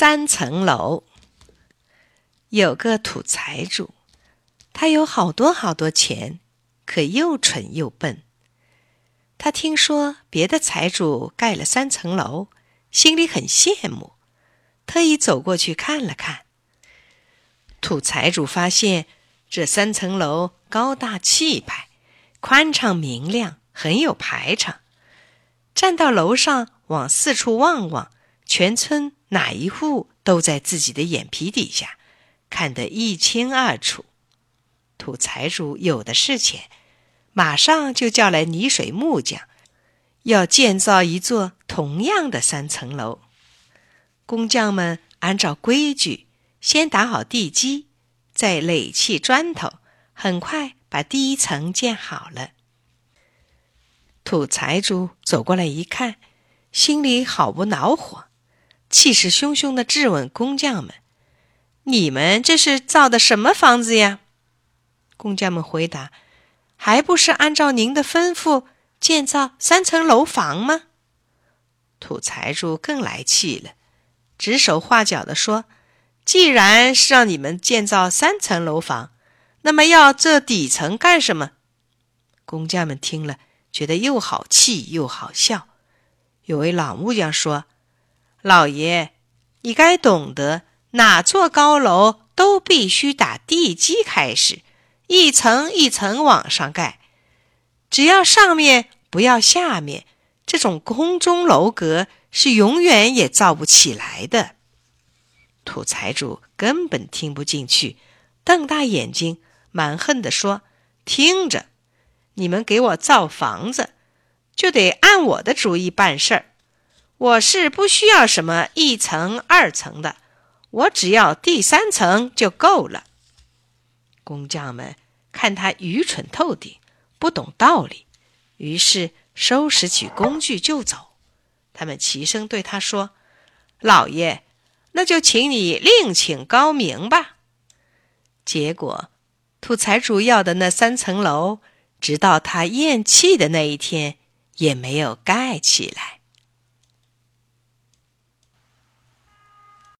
三层楼。有个土财主，他有好多好多钱，可又蠢又笨。他听说别的财主盖了三层楼，心里很羡慕，特意走过去看了看。土财主发现这三层楼高大气派，宽敞明亮，很有排场。站到楼上往四处望望。全村哪一户都在自己的眼皮底下，看得一清二楚。土财主有的是钱，马上就叫来泥水木匠，要建造一座同样的三层楼。工匠们按照规矩，先打好地基，再垒砌砖头，很快把第一层建好了。土财主走过来一看，心里好不恼火。气势汹汹地质问工匠们：“你们这是造的什么房子呀？”工匠们回答：“还不是按照您的吩咐建造三层楼房吗？”土财主更来气了，指手画脚地说：“既然是让你们建造三层楼房，那么要这底层干什么？”工匠们听了，觉得又好气又好笑。有位老木匠说。老爷，你该懂得，哪座高楼都必须打地基开始，一层一层往上盖。只要上面不要下面，这种空中楼阁是永远也造不起来的。土财主根本听不进去，瞪大眼睛，蛮横地说：“听着，你们给我造房子，就得按我的主意办事儿。”我是不需要什么一层二层的，我只要第三层就够了。工匠们看他愚蠢透顶，不懂道理，于是收拾起工具就走。他们齐声对他说：“老爷，那就请你另请高明吧。”结果，土财主要的那三层楼，直到他咽气的那一天，也没有盖起来。